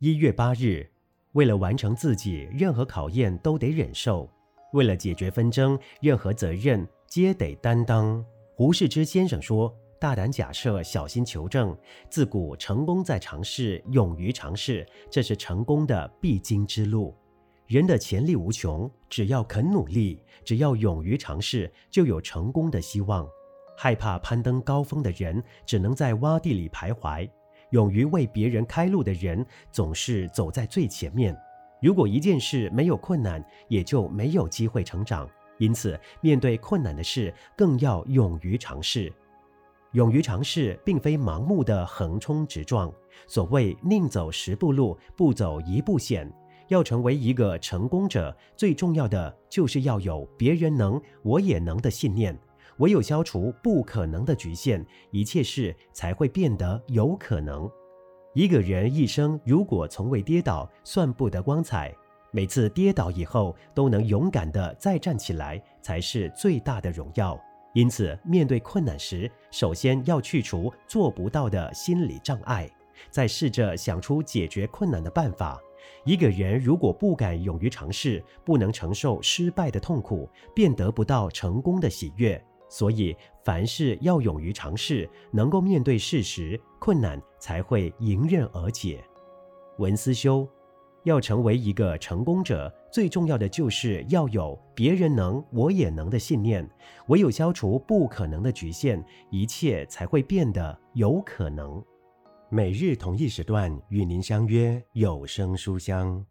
一月八日，为了完成自己，任何考验都得忍受；为了解决纷争，任何责任皆得担当。胡适之先生说：“大胆假设，小心求证。自古成功在尝试，勇于尝试，这是成功的必经之路。人的潜力无穷，只要肯努力，只要勇于尝试，就有成功的希望。害怕攀登高峰的人，只能在洼地里徘徊。”勇于为别人开路的人，总是走在最前面。如果一件事没有困难，也就没有机会成长。因此，面对困难的事，更要勇于尝试。勇于尝试，并非盲目的横冲直撞。所谓“宁走十步路，不走一步险”。要成为一个成功者，最重要的就是要有别人能，我也能的信念。唯有消除不可能的局限，一切事才会变得有可能。一个人一生如果从未跌倒，算不得光彩。每次跌倒以后都能勇敢地再站起来，才是最大的荣耀。因此，面对困难时，首先要去除做不到的心理障碍，再试着想出解决困难的办法。一个人如果不敢勇于尝试，不能承受失败的痛苦，便得不到成功的喜悦。所以，凡事要勇于尝试，能够面对事实，困难才会迎刃而解。文思修，要成为一个成功者，最重要的就是要有别人能，我也能的信念。唯有消除不可能的局限，一切才会变得有可能。每日同一时段与您相约有声书香。